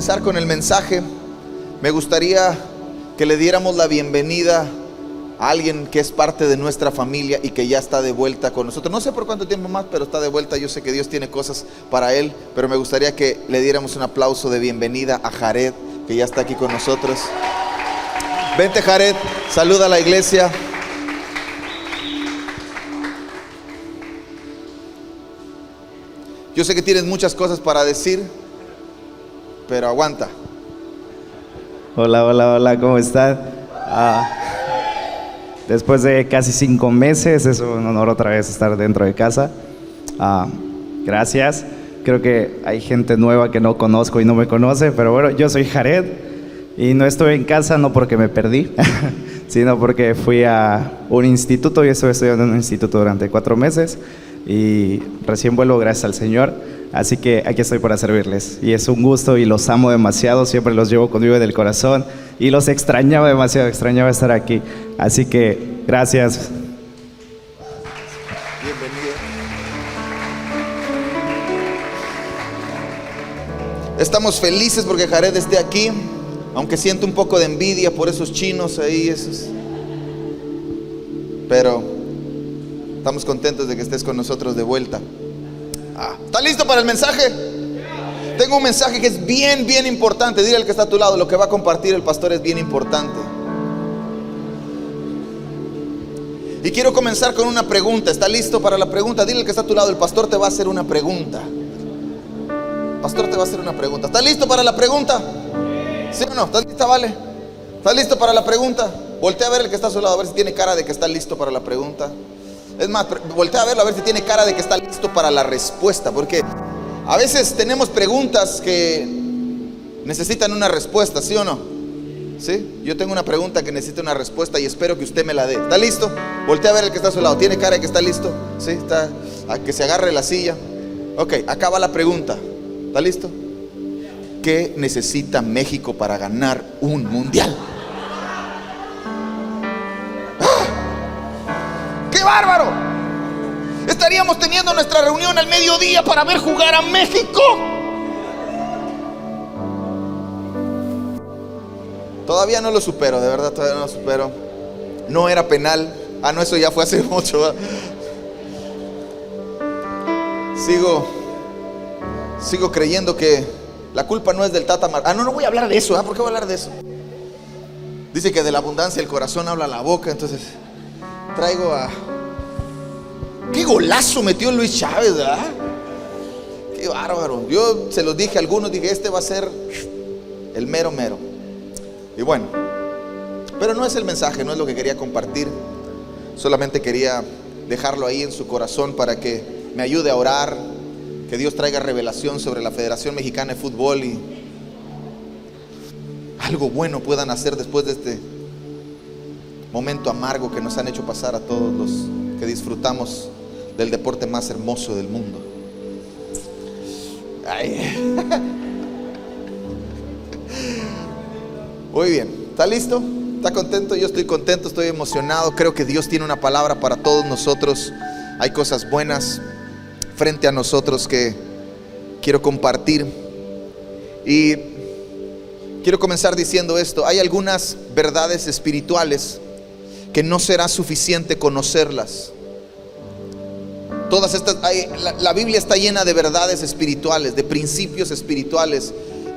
Comenzar con el mensaje, me gustaría que le diéramos la bienvenida a alguien que es parte de nuestra familia y que ya está de vuelta con nosotros. No sé por cuánto tiempo más, pero está de vuelta. Yo sé que Dios tiene cosas para él, pero me gustaría que le diéramos un aplauso de bienvenida a Jared, que ya está aquí con nosotros. Vente Jared, saluda a la iglesia. Yo sé que tienes muchas cosas para decir, pero aguanta. Hola, hola, hola, ¿cómo están? Ah, después de casi cinco meses, es un honor otra vez estar dentro de casa. Ah, gracias. Creo que hay gente nueva que no conozco y no me conoce, pero bueno, yo soy Jared y no estoy en casa no porque me perdí, sino porque fui a un instituto y estuve estudiando en un instituto durante cuatro meses y recién vuelvo gracias al Señor. Así que aquí estoy para servirles. Y es un gusto y los amo demasiado. Siempre los llevo conmigo en el corazón. Y los extrañaba demasiado, extrañaba estar aquí. Así que gracias. Bienvenido. Estamos felices porque Jared esté aquí, aunque siento un poco de envidia por esos chinos ahí, esos. Pero estamos contentos de que estés con nosotros de vuelta. ¿Está listo para el mensaje? Tengo un mensaje que es bien, bien importante. Dile al que está a tu lado, lo que va a compartir el pastor es bien importante. Y quiero comenzar con una pregunta. ¿Está listo para la pregunta? Dile al que está a tu lado, el pastor te va a hacer una pregunta. Pastor te va a hacer una pregunta. ¿Está listo para la pregunta? ¿Sí o no? ¿Estás lista, vale? ¿Estás listo para la pregunta? Voltea a ver el que está a su lado, a ver si tiene cara de que está listo para la pregunta. Es más, voltea a verlo a ver si tiene cara de que está listo para la respuesta. Porque a veces tenemos preguntas que necesitan una respuesta, ¿sí o no? ¿Sí? Yo tengo una pregunta que necesita una respuesta y espero que usted me la dé. ¿Está listo? Voltea a ver el que está a su lado. ¿Tiene cara de que está listo? ¿Sí? Está a que se agarre la silla. Ok, acaba la pregunta. ¿Está listo? ¿Qué necesita México para ganar un mundial? ¡Qué bárbaro! Estaríamos teniendo nuestra reunión al mediodía para ver jugar a México. Todavía no lo supero, de verdad, todavía no lo supero. No era penal. Ah, no, eso ya fue hace mucho. Sigo, sigo creyendo que la culpa no es del Tata Mar. Ah, no, no voy a hablar de eso. ¿ah? ¿Por qué voy a hablar de eso? Dice que de la abundancia el corazón habla la boca, entonces traigo a. ¡Qué golazo metió Luis Chávez, ¿verdad? ¡Qué bárbaro! Yo se los dije a algunos, dije, este va a ser el mero mero. Y bueno, pero no es el mensaje, no es lo que quería compartir. Solamente quería dejarlo ahí en su corazón para que me ayude a orar, que Dios traiga revelación sobre la Federación Mexicana de Fútbol y algo bueno puedan hacer después de este momento amargo que nos han hecho pasar a todos los que disfrutamos del deporte más hermoso del mundo. Ay. Muy bien, ¿está listo? ¿Está contento? Yo estoy contento, estoy emocionado. Creo que Dios tiene una palabra para todos nosotros. Hay cosas buenas frente a nosotros que quiero compartir. Y quiero comenzar diciendo esto. Hay algunas verdades espirituales que no será suficiente conocerlas. Todas estas, la, la Biblia está llena de verdades espirituales, de principios espirituales,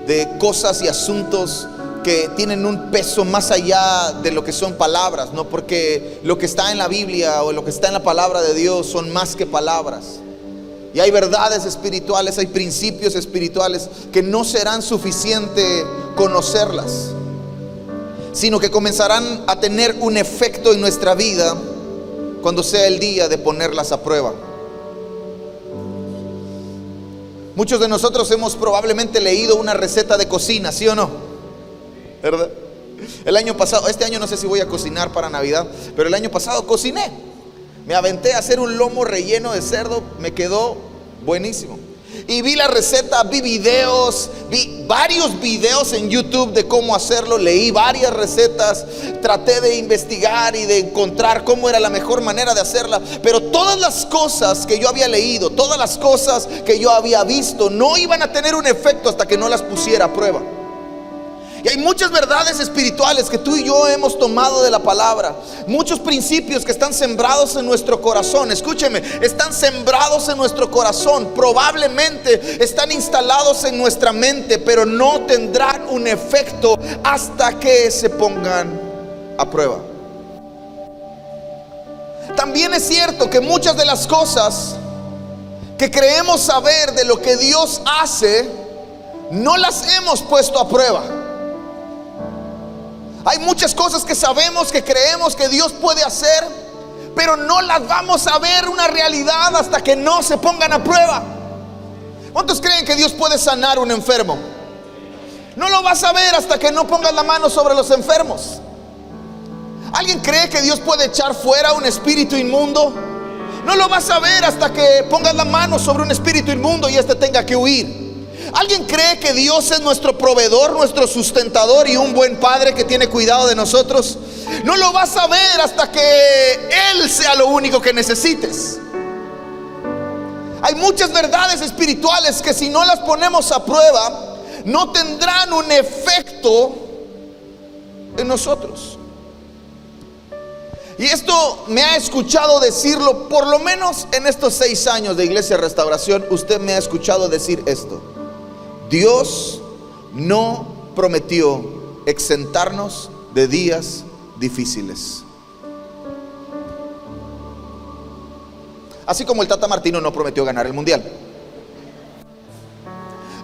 de cosas y asuntos que tienen un peso más allá de lo que son palabras, no porque lo que está en la Biblia o lo que está en la palabra de Dios son más que palabras. Y hay verdades espirituales, hay principios espirituales que no serán suficiente conocerlas, sino que comenzarán a tener un efecto en nuestra vida cuando sea el día de ponerlas a prueba. Muchos de nosotros hemos probablemente leído una receta de cocina, ¿sí o no? ¿Verdad? El año pasado, este año no sé si voy a cocinar para Navidad, pero el año pasado cociné. Me aventé a hacer un lomo relleno de cerdo, me quedó buenísimo. Y vi la receta, vi videos, vi varios videos en YouTube de cómo hacerlo, leí varias recetas, traté de investigar y de encontrar cómo era la mejor manera de hacerla, pero todas las cosas que yo había leído, todas las cosas que yo había visto, no iban a tener un efecto hasta que no las pusiera a prueba. Y hay muchas verdades espirituales que tú y yo hemos tomado de la palabra. Muchos principios que están sembrados en nuestro corazón. Escúcheme, están sembrados en nuestro corazón. Probablemente están instalados en nuestra mente, pero no tendrán un efecto hasta que se pongan a prueba. También es cierto que muchas de las cosas que creemos saber de lo que Dios hace, no las hemos puesto a prueba. Hay muchas cosas que sabemos, que creemos que Dios puede hacer, pero no las vamos a ver una realidad hasta que no se pongan a prueba. ¿Cuántos creen que Dios puede sanar un enfermo? No lo vas a ver hasta que no pongas la mano sobre los enfermos. ¿Alguien cree que Dios puede echar fuera un espíritu inmundo? No lo vas a ver hasta que pongas la mano sobre un espíritu inmundo y éste tenga que huir. ¿Alguien cree que Dios es nuestro proveedor, nuestro sustentador y un buen padre que tiene cuidado de nosotros? No lo vas a ver hasta que Él sea lo único que necesites. Hay muchas verdades espirituales que si no las ponemos a prueba, no tendrán un efecto en nosotros. Y esto me ha escuchado decirlo, por lo menos en estos seis años de Iglesia Restauración, usted me ha escuchado decir esto. Dios no prometió exentarnos de días difíciles. Así como el Tata Martino no prometió ganar el mundial.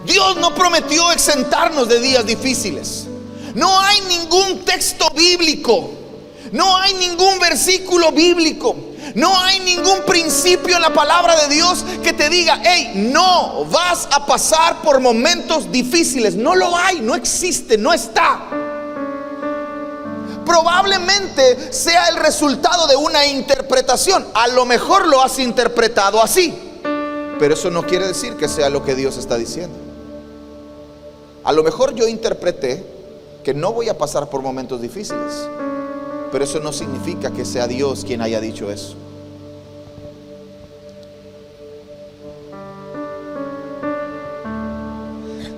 Dios no prometió exentarnos de días difíciles. No hay ningún texto bíblico, no hay ningún versículo bíblico no hay ningún principio en la palabra de Dios que te diga, hey, no vas a pasar por momentos difíciles. No lo hay, no existe, no está. Probablemente sea el resultado de una interpretación. A lo mejor lo has interpretado así. Pero eso no quiere decir que sea lo que Dios está diciendo. A lo mejor yo interpreté que no voy a pasar por momentos difíciles. Pero eso no significa que sea Dios quien haya dicho eso.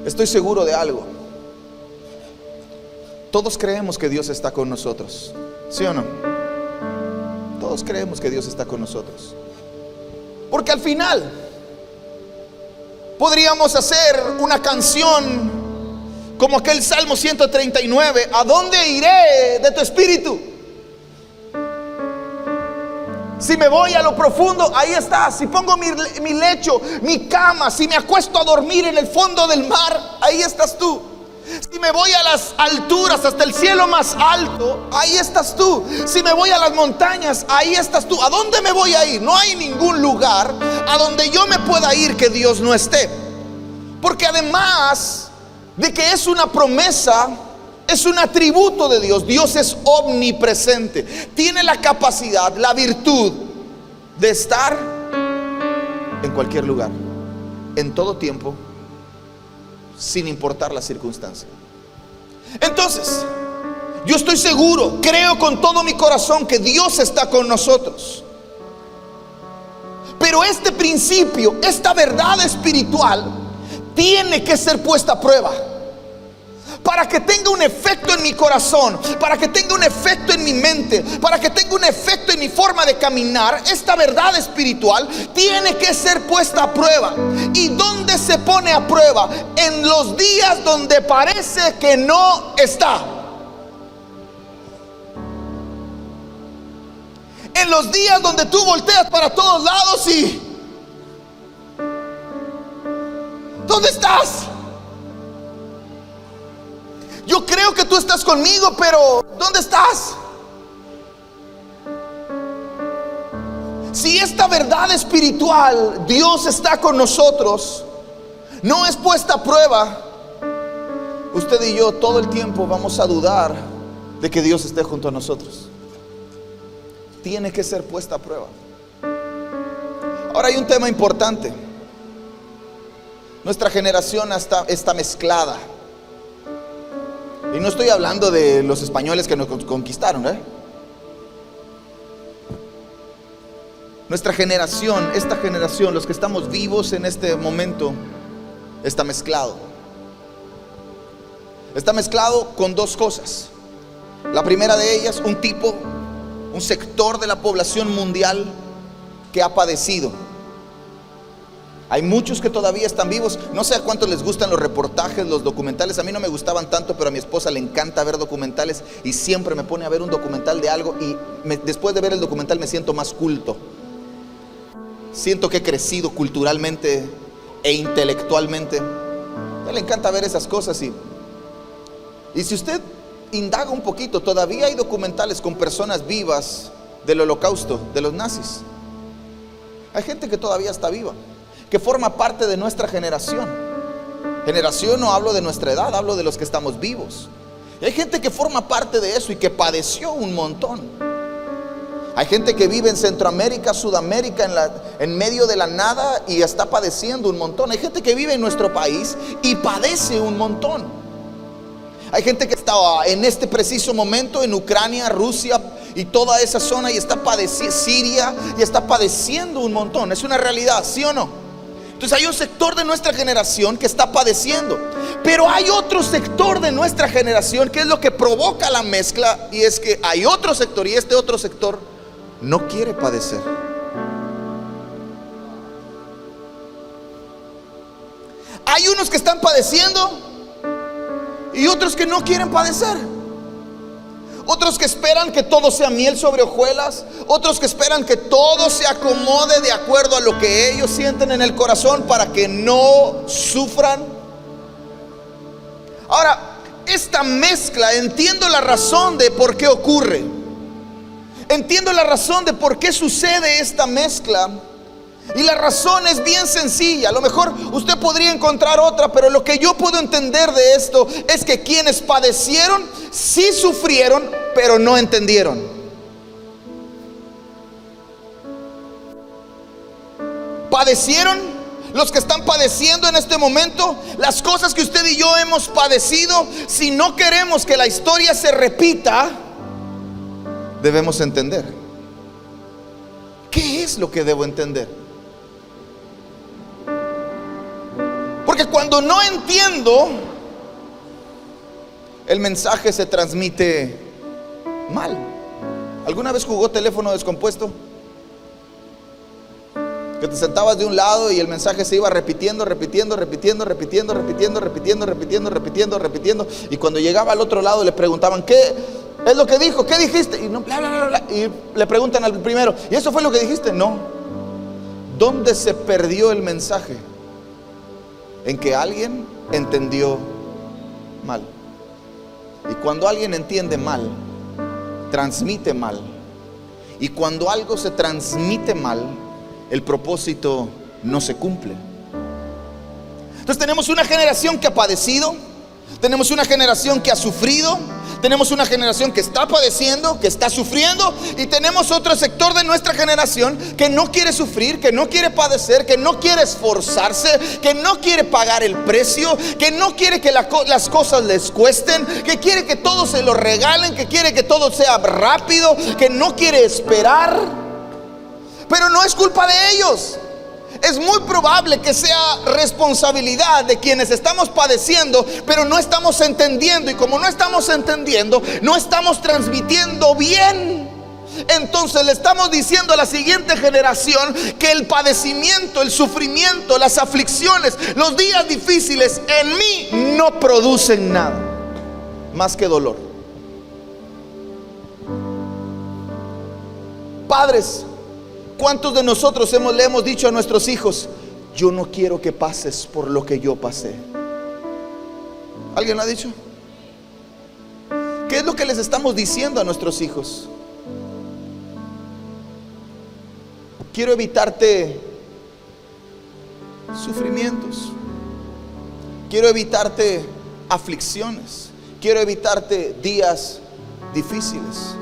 Estoy seguro de algo. Todos creemos que Dios está con nosotros. ¿Sí o no? Todos creemos que Dios está con nosotros. Porque al final podríamos hacer una canción como aquel Salmo 139. ¿A dónde iré de tu espíritu? Si me voy a lo profundo, ahí estás. Si pongo mi, lecho, mi cama, si me acuesto a dormir en el fondo del mar, ahí estás tú. Si me voy a las alturas, hasta el cielo más alto, ahí estás tú. Si me voy a las montañas, ahí estás tú. ¿A dónde me voy a ir? No hay ningún lugar a donde yo me pueda ir que Dios no esté. Porque además de que es una promesa, es un atributo de Dios. Dios es omnipresente. Tiene la capacidad, la virtud de estar en cualquier lugar, en todo tiempo, sin importar la circunstancia. Entonces, yo estoy seguro, creo con todo mi corazón que Dios está con nosotros. Pero este principio, esta verdad espiritual, tiene que ser puesta a prueba para que tenga un efecto en mi corazón, para que tenga un efecto en mi mente, para que tenga un efecto en mi forma de caminar, esta verdad espiritual tiene que ser puesta a prueba. ¿Y dónde se pone a prueba? En los días donde parece que no está. En los días donde tú volteas para todos lados y... ¿Dónde estás? Yo creo que tú estás conmigo, pero ¿dónde estás? Si esta verdad espiritual, Dios está con nosotros, no es puesta a prueba, usted y yo todo el tiempo vamos a dudar de que Dios esté junto a nosotros. Tiene que ser puesta a prueba. Ahora hay un tema importante. Nuestra generación está, está mezclada. Y no estoy hablando de los españoles que nos conquistaron, ¿eh? Nuestra generación, esta generación, los que estamos vivos en este momento, está mezclado. Está mezclado con dos cosas. La primera de ellas, un tipo, un sector de la población mundial que ha padecido. Hay muchos que todavía están vivos. No sé a cuántos les gustan los reportajes, los documentales. A mí no me gustaban tanto, pero a mi esposa le encanta ver documentales y siempre me pone a ver un documental de algo y después de ver el documental me siento más culto. Siento que he crecido culturalmente e intelectualmente. A él le encanta ver esas cosas y, y si usted indaga un poquito, todavía hay documentales con personas vivas del holocausto, de los nazis. Hay gente que todavía está viva que forma parte de nuestra generación. Generación no hablo de nuestra edad, hablo de los que estamos vivos. hay gente que forma parte de eso y que padeció un montón. Hay gente que vive en Centroamérica, Sudamérica, en, la, en medio de la nada y está padeciendo un montón. Hay gente que vive en nuestro país y padece un montón. Hay gente que está en este preciso momento en Ucrania, Rusia y toda esa zona y está padeciendo, Siria y está padeciendo un montón. Es una realidad, ¿sí o no? Entonces hay un sector de nuestra generación que está padeciendo. Pero hay otro sector de nuestra generación que es lo que provoca la mezcla y es que hay otro sector y este otro sector no quiere padecer. Hay unos que están padeciendo y otros que no quieren padecer. Otros que esperan que todo sea miel sobre hojuelas. Otros que esperan que todo se acomode de acuerdo a lo que ellos sienten en el corazón para que no sufran. Ahora, esta mezcla, entiendo la razón de por qué ocurre. Entiendo la razón de por qué sucede esta mezcla. Y la razón es bien sencilla. A lo mejor usted podría encontrar otra, pero lo que yo puedo entender de esto es que quienes padecieron, sí sufrieron, pero no entendieron. Padecieron los que están padeciendo en este momento, las cosas que usted y yo hemos padecido, si no queremos que la historia se repita, debemos entender. ¿Qué es lo que debo entender? Porque cuando no entiendo, el mensaje se transmite mal. ¿Alguna vez jugó teléfono descompuesto? Que te sentabas de un lado y el mensaje se iba repitiendo, repitiendo, repitiendo, repitiendo, repitiendo, repitiendo, repitiendo, repitiendo, repitiendo. Y cuando llegaba al otro lado le preguntaban, ¿qué es lo que dijo? ¿Qué dijiste? Y, no, y le preguntan al primero, ¿y eso fue lo que dijiste? No. ¿Dónde se perdió el mensaje? En que alguien entendió mal. Y cuando alguien entiende mal, transmite mal. Y cuando algo se transmite mal, el propósito no se cumple. Entonces tenemos una generación que ha padecido, tenemos una generación que ha sufrido, tenemos una generación que está padeciendo, que está sufriendo y tenemos otro sector de nuestra generación que no quiere sufrir, que no quiere padecer, que no quiere esforzarse, que no quiere pagar el precio, que no quiere que las cosas les cuesten, que quiere que todo se lo regalen, que quiere que todo sea rápido, que no quiere esperar. Pero no es culpa de ellos es muy probable que sea responsabilidad de quienes estamos padeciendo, pero no estamos entendiendo. Y como no estamos entendiendo, no estamos transmitiendo bien. Entonces le estamos diciendo a la siguiente generación que el padecimiento, el sufrimiento, las aflicciones, los días difíciles en mí no producen nada más que dolor. Padres, ¿Cuántos de nosotros hemos, le hemos dicho a nuestros hijos, yo no quiero que pases por lo que yo pasé? ¿Alguien lo ha dicho? ¿Qué es lo que les estamos diciendo a nuestros hijos? Quiero evitarte sufrimientos. Quiero evitarte aflicciones. Quiero evitarte días difíciles.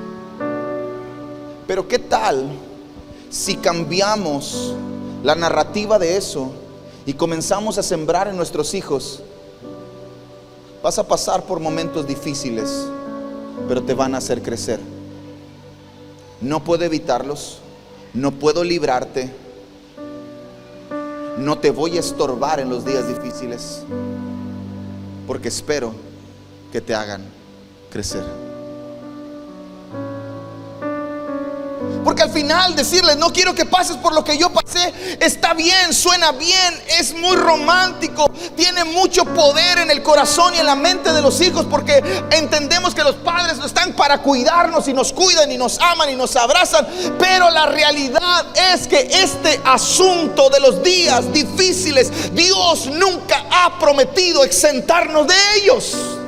Pero ¿qué tal si cambiamos la narrativa de eso y comenzamos a sembrar en nuestros hijos, vas a pasar por momentos difíciles, pero te van a hacer crecer. No puedo evitarlos, no puedo librarte, no te voy a estorbar en los días difíciles, porque espero que te hagan crecer. Porque al final decirles, no quiero que pases por lo que yo pasé, está bien, suena bien, es muy romántico, tiene mucho poder en el corazón y en la mente de los hijos, porque entendemos que los padres están para cuidarnos y nos cuidan y nos aman y nos abrazan. Pero la realidad es que este asunto de los días difíciles, Dios nunca ha prometido exentarnos de ellos.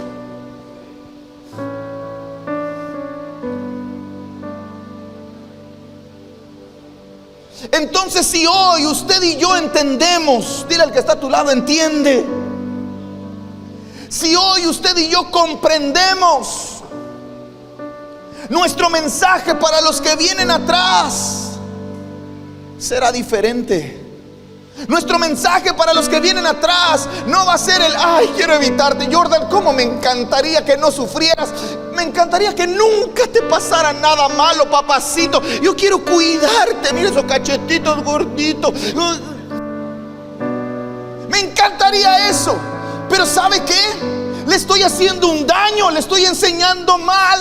Entonces si hoy usted y yo entendemos, dile al que está a tu lado, entiende. Si hoy usted y yo comprendemos nuestro mensaje para los que vienen atrás, será diferente. Nuestro mensaje para los que vienen atrás no va a ser el, ay, quiero evitarte. Jordan, ¿cómo me encantaría que no sufrieras? Me encantaría que nunca te pasara nada malo, papacito. Yo quiero cuidarte. Mira esos cachetitos gorditos. Me encantaría eso. Pero ¿sabe qué? Le estoy haciendo un daño, le estoy enseñando mal.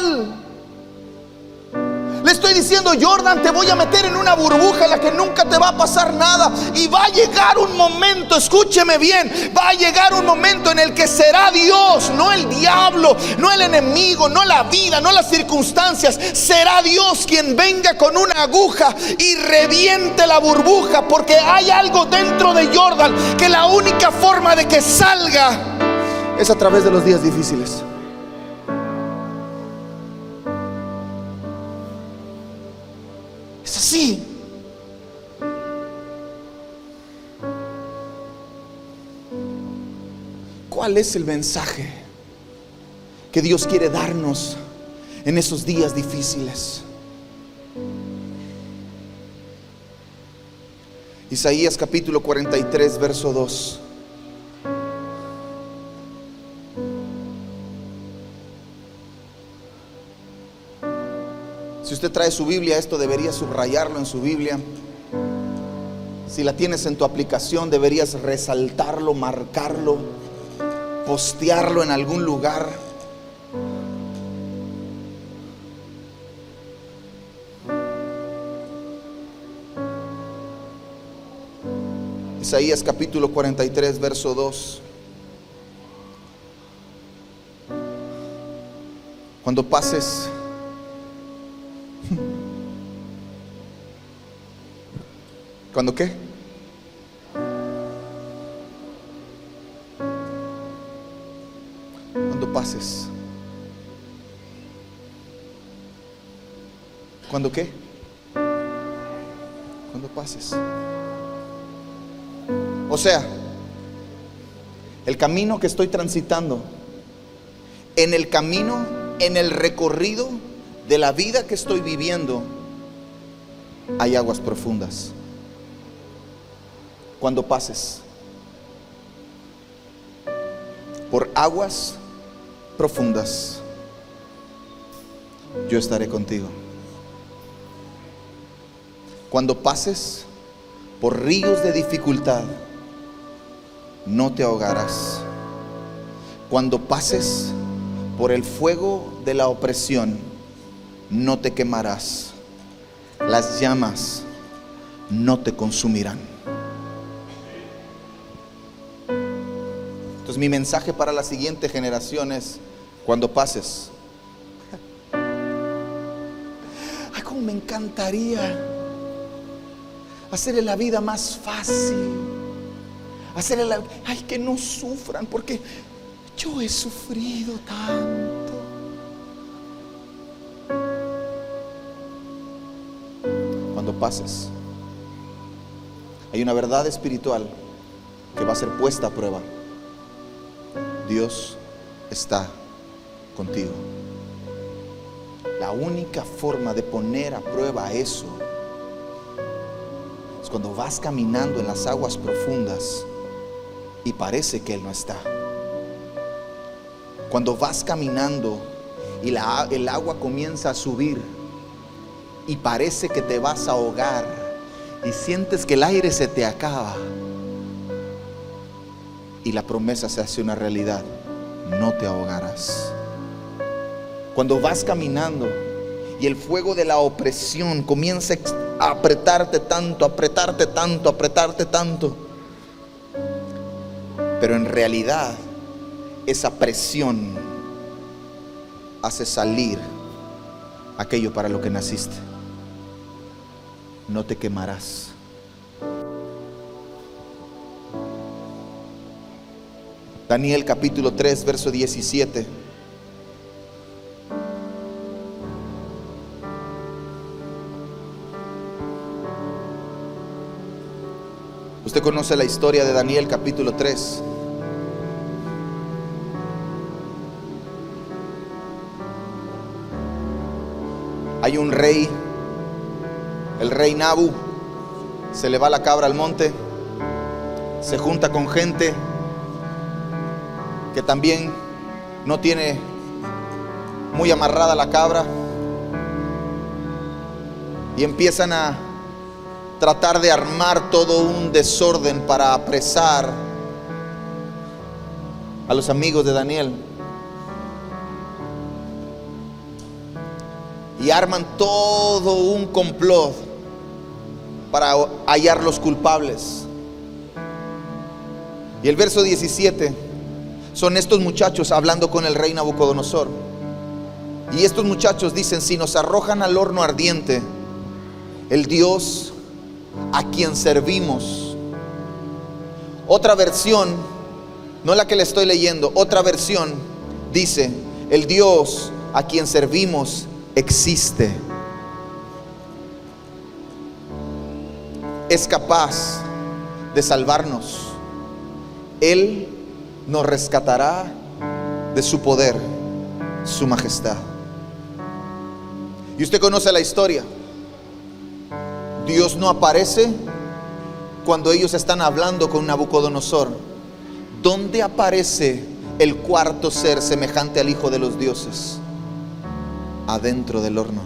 Diciendo, Jordan, te voy a meter en una burbuja en la que nunca te va a pasar nada. Y va a llegar un momento, escúcheme bien, va a llegar un momento en el que será Dios, no el diablo, no el enemigo, no la vida, no las circunstancias. Será Dios quien venga con una aguja y reviente la burbuja. Porque hay algo dentro de Jordan que la única forma de que salga es a través de los días difíciles. Así. ¿Cuál es el mensaje que Dios quiere darnos en esos días difíciles? Isaías capítulo 43, verso 2. Si usted trae su Biblia, esto debería subrayarlo en su Biblia. Si la tienes en tu aplicación, deberías resaltarlo, marcarlo, postearlo en algún lugar. Isaías capítulo 43, verso 2. Cuando pases ¿Cuándo qué? Cuando pases. ¿Cuándo qué? Cuando pases. O sea, el camino que estoy transitando, en el camino, en el recorrido de la vida que estoy viviendo, hay aguas profundas cuando pases por aguas profundas, yo estaré contigo. Cuando pases por ríos de dificultad, no te ahogarás. Cuando pases por el fuego de la opresión, no te quemarás. Las llamas no te consumirán. Entonces mi mensaje para la siguiente generación es, cuando pases, ay, cómo me encantaría hacerle la vida más fácil, hacerle la, ay, que no sufran, porque yo he sufrido tanto. Hay una verdad espiritual que va a ser puesta a prueba. Dios está contigo. La única forma de poner a prueba eso es cuando vas caminando en las aguas profundas y parece que Él no está. Cuando vas caminando y el agua comienza a subir y parece que te vas a ahogar y sientes que el aire se te acaba y la promesa se hace una realidad, no te ahogarás. Cuando vas caminando y el fuego de la opresión comienza a apretarte tanto, apretarte tanto, apretarte tanto, pero en realidad esa presión hace salir aquello para lo que naciste. No te quemarás. Daniel capítulo 3, verso 17. Usted conoce la historia de Daniel capítulo 3. Hay un rey, el rey Nabu, se le va la cabra al monte, se junta con gente que también no tiene muy amarrada la cabra y empiezan a tratar de armar todo un desorden para apresar a los amigos de Daniel. Y arman todo un complot para hallar los culpables. Y el verso 17 son estos muchachos hablando con el rey Nabucodonosor. Y estos muchachos dicen, si nos arrojan al horno ardiente, el Dios a quien servimos. Otra versión, no la que le estoy leyendo, otra versión dice, el Dios a quien servimos existe. Es capaz de salvarnos. Él nos rescatará de su poder, su majestad. Y usted conoce la historia. Dios no aparece cuando ellos están hablando con Nabucodonosor. ¿Dónde aparece el cuarto ser semejante al Hijo de los dioses? Adentro del horno.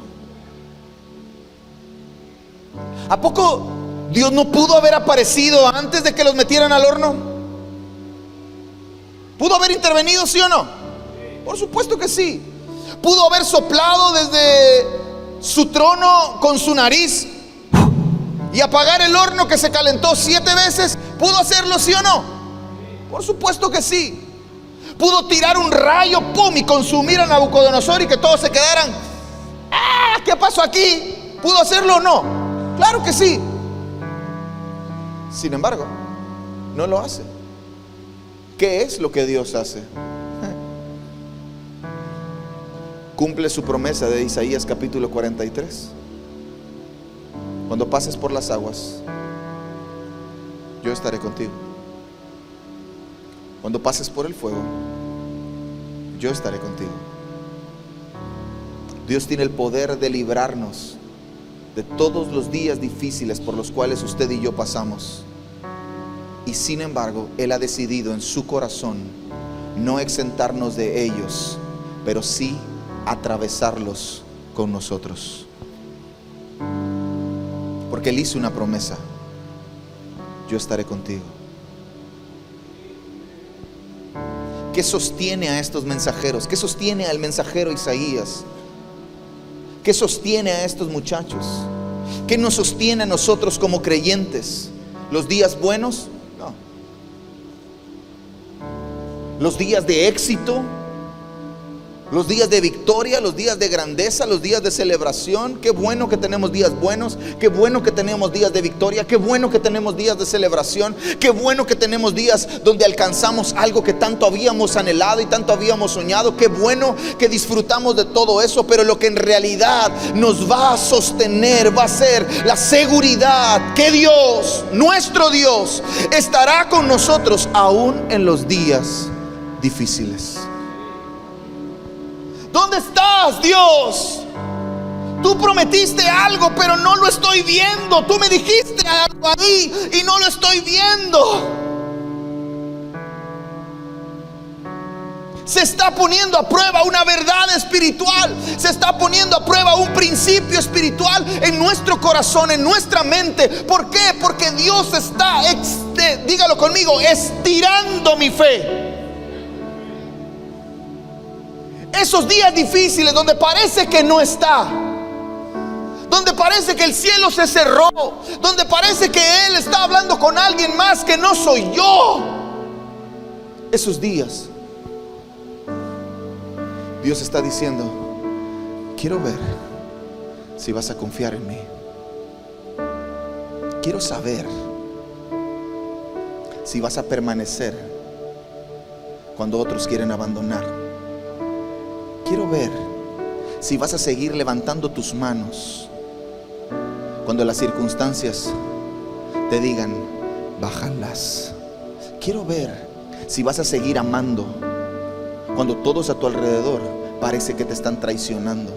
¿A poco Dios no pudo haber aparecido antes de que los metieran al horno? ¿Pudo haber intervenido, sí o no? Por supuesto que sí. ¿Pudo haber soplado desde su trono con su nariz y apagar el horno que se calentó siete veces? ¿Pudo hacerlo, sí o no? Por supuesto que sí. ¿Pudo tirar un rayo, pum, y consumir a Nabucodonosor y que todos se quedaran? ¡Ah! ¿Qué pasó aquí? ¿Pudo hacerlo o no? Claro que sí. Sin embargo, no lo hace. ¿Qué es lo que Dios hace? Cumple su promesa de Isaías capítulo 43. Cuando pases por las aguas, yo estaré contigo. Cuando pases por el fuego, yo estaré contigo. Dios tiene el poder de librarnos de todos los días difíciles por los cuales usted y yo pasamos. Y sin embargo, Él ha decidido en su corazón no exentarnos de ellos, pero sí atravesarlos con nosotros. Porque Él hizo una promesa. Yo estaré contigo. ¿Qué sostiene a estos mensajeros? ¿Qué sostiene al mensajero Isaías? ¿Qué sostiene a estos muchachos? ¿Qué nos sostiene a nosotros como creyentes? ¿Los días buenos? los días de éxito, los días de victoria, los días de grandeza, los días de celebración. Qué bueno que tenemos días buenos, qué bueno que tenemos días de victoria, qué bueno que tenemos días de celebración, qué bueno que tenemos días donde alcanzamos algo que tanto habíamos anhelado y tanto habíamos soñado. Qué bueno que disfrutamos de todo eso, pero lo que en realidad nos va a sostener va a ser la seguridad que Dios, nuestro Dios, estará con nosotros aún en los días difíciles. ¿Dónde estás, Dios? Tú prometiste algo, pero no lo estoy viendo. Tú me dijiste algo ahí y no lo estoy viendo. Se está poniendo a prueba una verdad espiritual. Se está poniendo a prueba un principio espiritual en nuestro corazón, en nuestra mente. ¿Por qué? Porque Dios está, dígalo conmigo, estirando mi fe. Esos días difíciles donde parece que no está. Donde parece que el cielo se cerró. Donde parece que Él está hablando con alguien más que no soy yo. Esos días Dios está diciendo, quiero ver si vas a confiar en mí. Quiero saber si vas a permanecer cuando otros quieren abandonar. Quiero ver si vas a seguir levantando tus manos cuando las circunstancias te digan, bájalas. Quiero ver si vas a seguir amando cuando todos a tu alrededor parece que te están traicionando.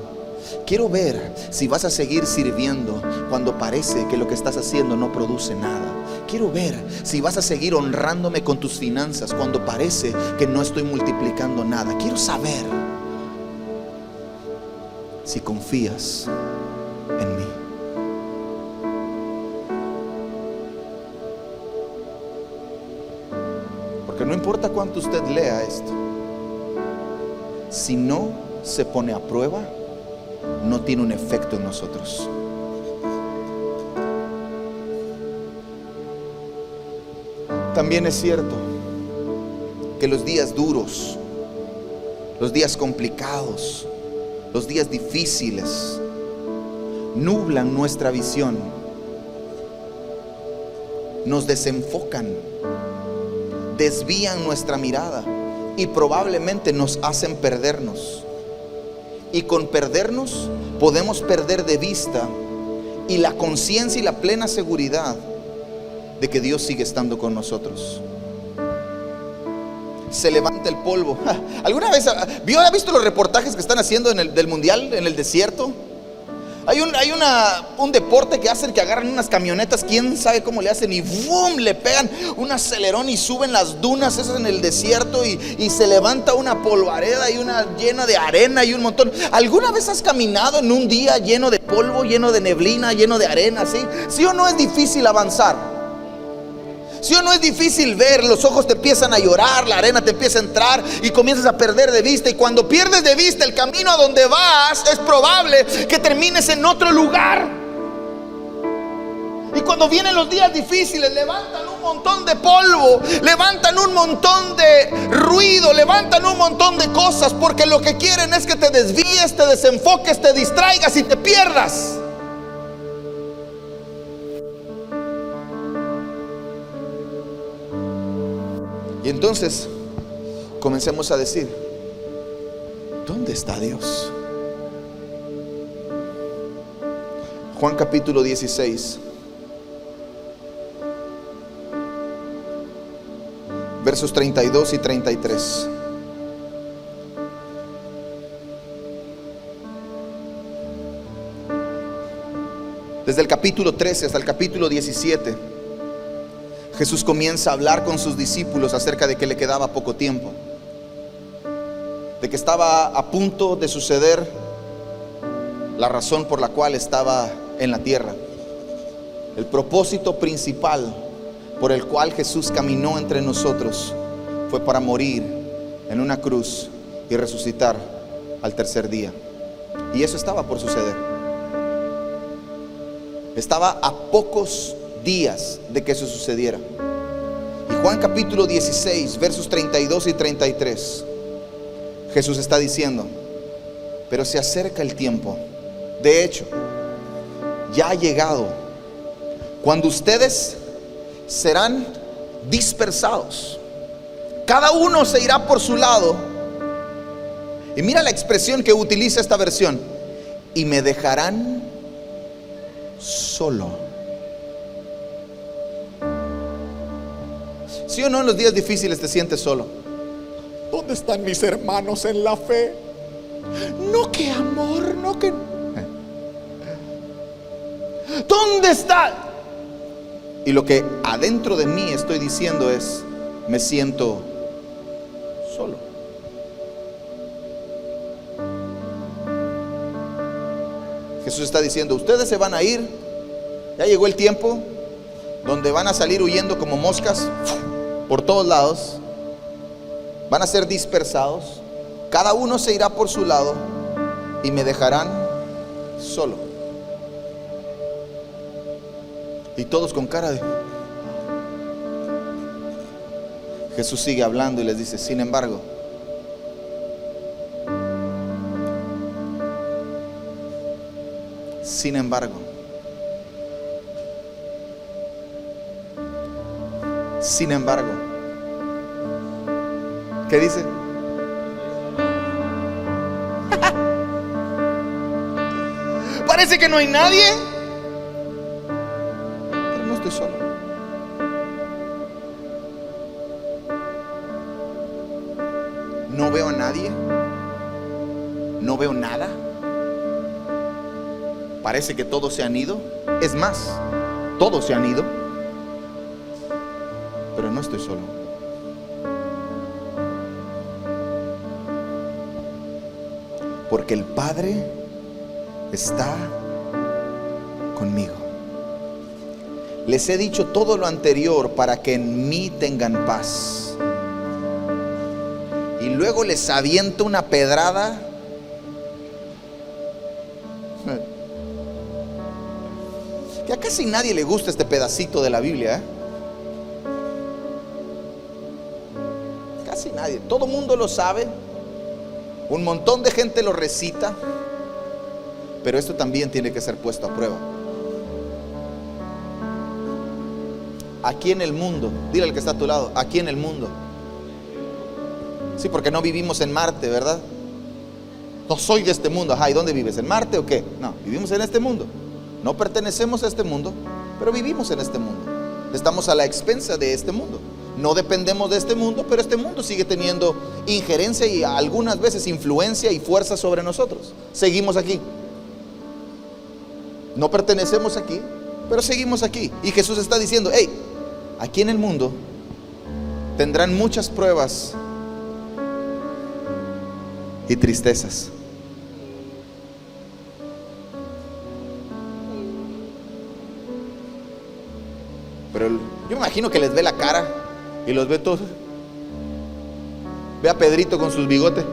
Quiero ver si vas a seguir sirviendo cuando parece que lo que estás haciendo no produce nada. Quiero ver si vas a seguir honrándome con tus finanzas cuando parece que no estoy multiplicando nada. Quiero saber si confías en mí. Porque no importa cuánto usted lea esto si no se pone a prueba, no tiene un efecto en nosotros. También es cierto que los días duros, los días complicados, los días difíciles, nublan nuestra visión, nos desenfocan, desvían nuestra mirada y probablemente nos hacen perdernos. Y con perdernos podemos perder de vista y la conciencia y la plena seguridad de que Dios sigue estando con nosotros. Se levanta el polvo. ¿Alguna vez vio, ha visto los reportajes que están haciendo en el, del mundial en el desierto? Hay, un, hay una, un deporte que hacen que agarran unas camionetas, quién sabe cómo le hacen, y ¡boom! le pegan un acelerón y suben las dunas esas en el desierto y, y se levanta una polvareda y una llena de arena y un montón. ¿Alguna vez has caminado en un día lleno de polvo, lleno de neblina, lleno de arena? ¿Sí? ¿Sí o no es difícil avanzar? Si o no es difícil ver, los ojos te empiezan a llorar, la arena te empieza a entrar y comienzas a perder de vista. Y cuando pierdes de vista el camino a donde vas, es probable que termines en otro lugar. Y cuando vienen los días difíciles, levantan un montón de polvo, levantan un montón de ruido, levantan un montón de cosas, porque lo que quieren es que te desvíes, te desenfoques, te distraigas y te pierdas. Y entonces comencemos a decir, ¿dónde está Dios? Juan capítulo 16, versos 32 y 33. Desde el capítulo 13 hasta el capítulo 17 Jesús comienza a hablar con sus discípulos acerca de que le quedaba poco tiempo, de que estaba a punto de suceder la razón por la cual estaba en la tierra. El propósito principal por el cual Jesús caminó entre nosotros fue para morir en una cruz y resucitar al tercer día. Y eso estaba por suceder. Estaba a pocos días de que eso sucediera. Y Juan capítulo 16, versos 32 y 33, Jesús está diciendo, pero se acerca el tiempo. De hecho, ya ha llegado cuando ustedes serán dispersados. Cada uno se irá por su lado. Y mira la expresión que utiliza esta versión. Y me dejarán solo. ¿Sí o no en los días difíciles te sientes solo? ¿Dónde están mis hermanos en la fe? No que amor, no que... ¿Dónde está? Y lo que adentro de mí estoy diciendo es, me siento solo. Jesús está diciendo, ustedes se van a ir, ya llegó el tiempo donde van a salir huyendo como moscas por todos lados, van a ser dispersados, cada uno se irá por su lado y me dejarán solo. Y todos con cara de... Jesús sigue hablando y les dice, sin embargo, sin embargo, sin embargo, ¿qué dice? Parece que no hay nadie, pero no estoy solo. No veo a nadie. No veo nada. Parece que todos se han ido. Es más, todos se han ido. No estoy solo. Porque el Padre está conmigo. Les he dicho todo lo anterior para que en mí tengan paz. Y luego les aviento una pedrada. Que a casi nadie le gusta este pedacito de la Biblia. ¿eh? Nadie. Todo mundo lo sabe. Un montón de gente lo recita. Pero esto también tiene que ser puesto a prueba. Aquí en el mundo, dile al que está a tu lado, aquí en el mundo. Sí, porque no vivimos en Marte, ¿verdad? No soy de este mundo. Ajá, ¿y dónde vives? ¿En Marte o qué? No, vivimos en este mundo. No pertenecemos a este mundo, pero vivimos en este mundo. Estamos a la expensa de este mundo. No dependemos de este mundo, pero este mundo sigue teniendo injerencia y algunas veces influencia y fuerza sobre nosotros. Seguimos aquí. No pertenecemos aquí, pero seguimos aquí. Y Jesús está diciendo, hey, aquí en el mundo tendrán muchas pruebas y tristezas. Pero yo me imagino que les ve la cara y los ve todos. Ve a Pedrito con sus bigotes.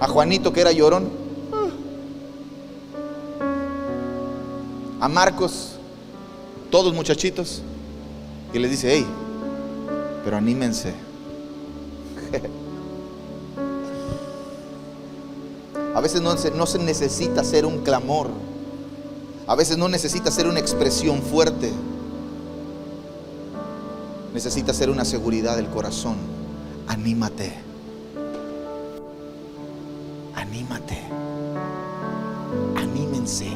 A Juanito que era llorón. A Marcos, todos muchachitos. Y les dice, hey, pero anímense. A veces no se, no se necesita hacer un clamor. A veces no necesita ser una expresión fuerte. Necesita ser una seguridad del corazón. Anímate. Anímate. Anímense.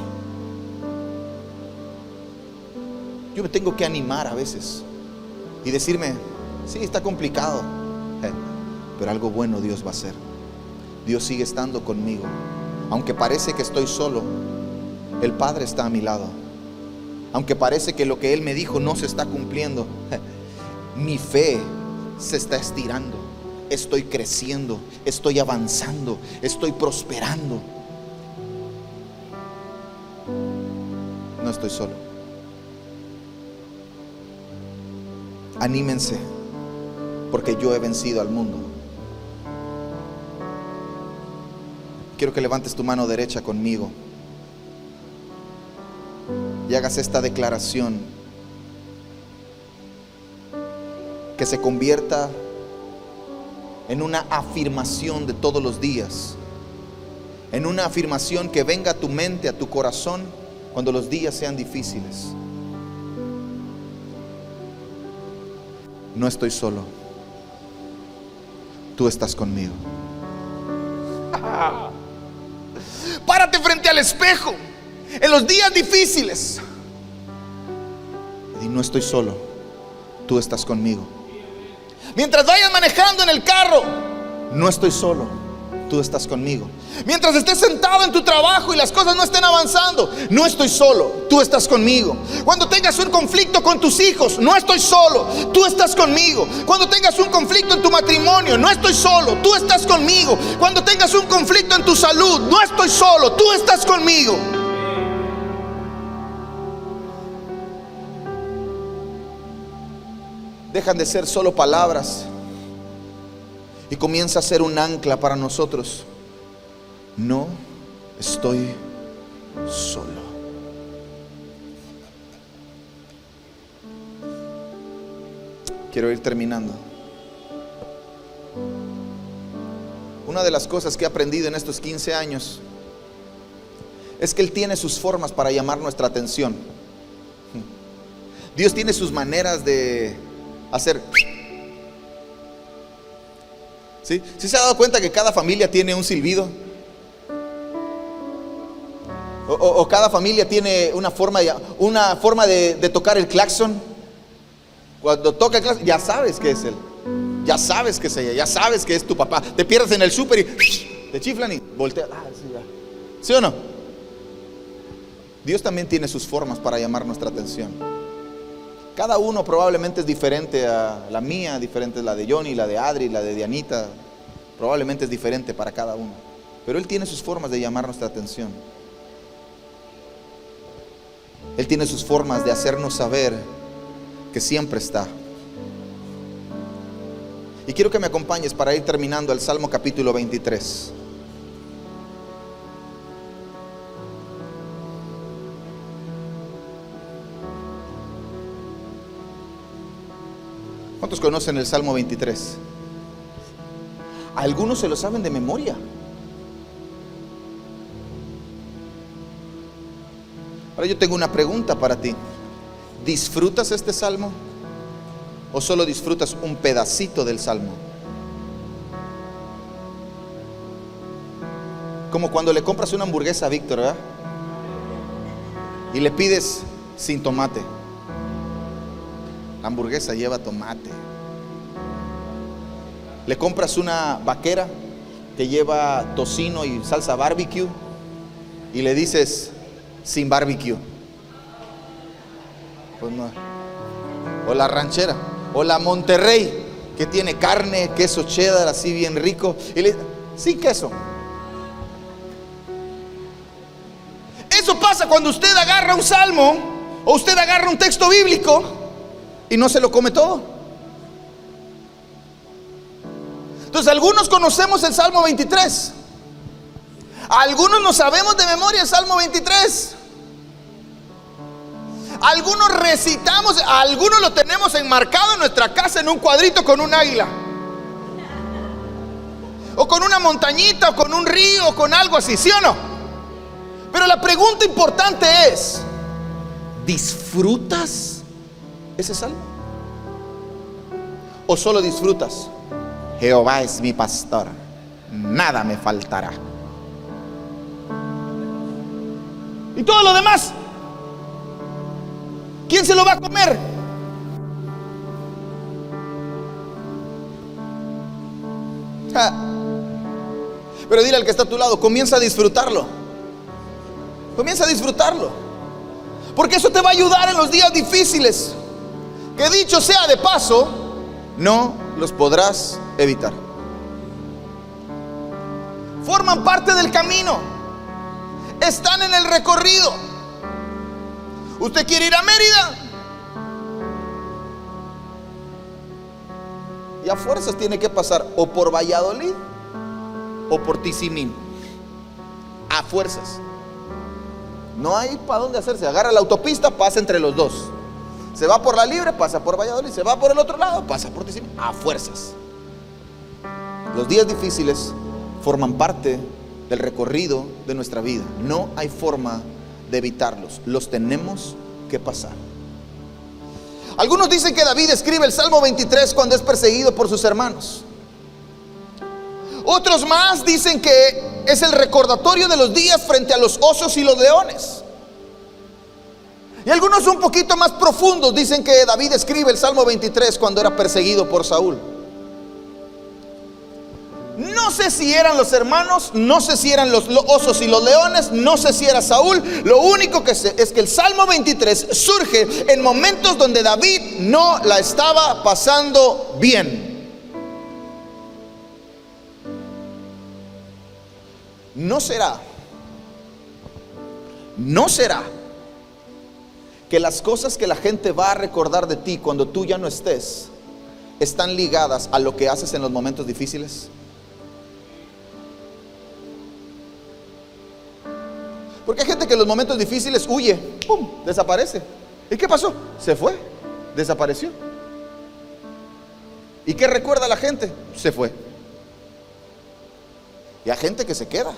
Yo me tengo que animar a veces y decirme, sí, está complicado, pero algo bueno Dios va a hacer. Dios sigue estando conmigo. Aunque parece que estoy solo, el Padre está a mi lado. Aunque parece que lo que Él me dijo no se está cumpliendo, mi fe se está estirando. Estoy creciendo, estoy avanzando, estoy prosperando. No estoy solo. Anímense, porque yo he vencido al mundo. Quiero que levantes tu mano derecha conmigo y hagas esta declaración que se convierta en una afirmación de todos los días, en una afirmación que venga a tu mente, a tu corazón, cuando los días sean difíciles. No estoy solo, tú estás conmigo. Párate frente al espejo en los días difíciles. Y no estoy solo, tú estás conmigo. Mientras vayas manejando en el carro, no estoy solo, tú estás conmigo. Mientras estés sentado en tu trabajo y las cosas no estén avanzando, no estoy solo, tú estás conmigo. Cuando tengas un conflicto con tus hijos, no estoy solo, tú estás conmigo. Cuando tengas un conflicto en tu matrimonio, no estoy solo, tú estás conmigo. Cuando tengas un conflicto en tu salud, no estoy solo, tú estás conmigo. Dejan de ser solo palabras y comienza a ser un ancla para nosotros. No estoy solo. Quiero ir terminando. Una de las cosas que he aprendido en estos 15 años es que Él tiene sus formas para llamar nuestra atención. Dios tiene sus maneras de hacer ¿Sí? se ha dado cuenta que cada familia tiene un silbido? O, cada familia tiene una forma, de, una forma de, tocar el claxon. Cuando toca el claxon, ya sabes que es él. Ya sabes que es ella, ya sabes que es tu papá. Te pierdes en el súper y te chiflan y volteas. Ah, ¿Sí o no? Dios también tiene sus formas para llamar nuestra atención. Cada uno probablemente es diferente a la mía, diferente a la de Johnny, la de Adri, la de Dianita. Probablemente es diferente para cada uno. Pero Él tiene sus formas de llamar nuestra atención. Él tiene sus formas de hacernos saber que siempre está. Y quiero que me acompañes para ir terminando al Salmo capítulo 23. ¿Cuántos conocen el Salmo 23? Algunos se lo saben de memoria. Ahora yo tengo una pregunta para ti. ¿Disfrutas este salmo? ¿O solo disfrutas un pedacito del salmo? Como cuando le compras una hamburguesa a Víctor, ¿verdad? Y le pides sin tomate. La hamburguesa lleva tomate. Le compras una vaquera que lleva tocino y salsa barbecue y le dices sin barbecue. Pues no. O la ranchera. O la Monterrey que tiene carne, queso cheddar así bien rico. Y le sin queso. Eso pasa cuando usted agarra un salmo o usted agarra un texto bíblico y no se lo come todo. Entonces algunos conocemos el Salmo 23. Algunos no sabemos de memoria el Salmo 23. Algunos recitamos, algunos lo tenemos enmarcado en nuestra casa en un cuadrito con un águila. O con una montañita, o con un río, o con algo así, ¿sí o no? Pero la pregunta importante es, ¿disfrutas ese salmo? ¿O solo disfrutas? Jehová es mi pastor, nada me faltará. Y todo lo demás, ¿quién se lo va a comer? Pero dile al que está a tu lado, comienza a disfrutarlo. Comienza a disfrutarlo. Porque eso te va a ayudar en los días difíciles. Que dicho sea de paso, no los podrás evitar. Forman parte del camino. Están en el recorrido. ¿Usted quiere ir a Mérida? Y a fuerzas tiene que pasar o por Valladolid o por Tizimín. A fuerzas. No hay para dónde hacerse. Agarra la autopista, pasa entre los dos. Se va por la libre, pasa por Valladolid. Se va por el otro lado, pasa por Tizimín. A fuerzas. Los días difíciles forman parte del recorrido de nuestra vida. No hay forma de evitarlos. Los tenemos que pasar. Algunos dicen que David escribe el Salmo 23 cuando es perseguido por sus hermanos. Otros más dicen que es el recordatorio de los días frente a los osos y los leones. Y algunos un poquito más profundos dicen que David escribe el Salmo 23 cuando era perseguido por Saúl. No sé si eran los hermanos, no sé si eran los osos y los leones, no sé si era Saúl. Lo único que sé es que el Salmo 23 surge en momentos donde David no la estaba pasando bien. No será, no será que las cosas que la gente va a recordar de ti cuando tú ya no estés están ligadas a lo que haces en los momentos difíciles. Porque hay gente que en los momentos difíciles huye, ¡pum! desaparece. ¿Y qué pasó? Se fue, desapareció. ¿Y qué recuerda la gente? Se fue. Y hay gente que se queda.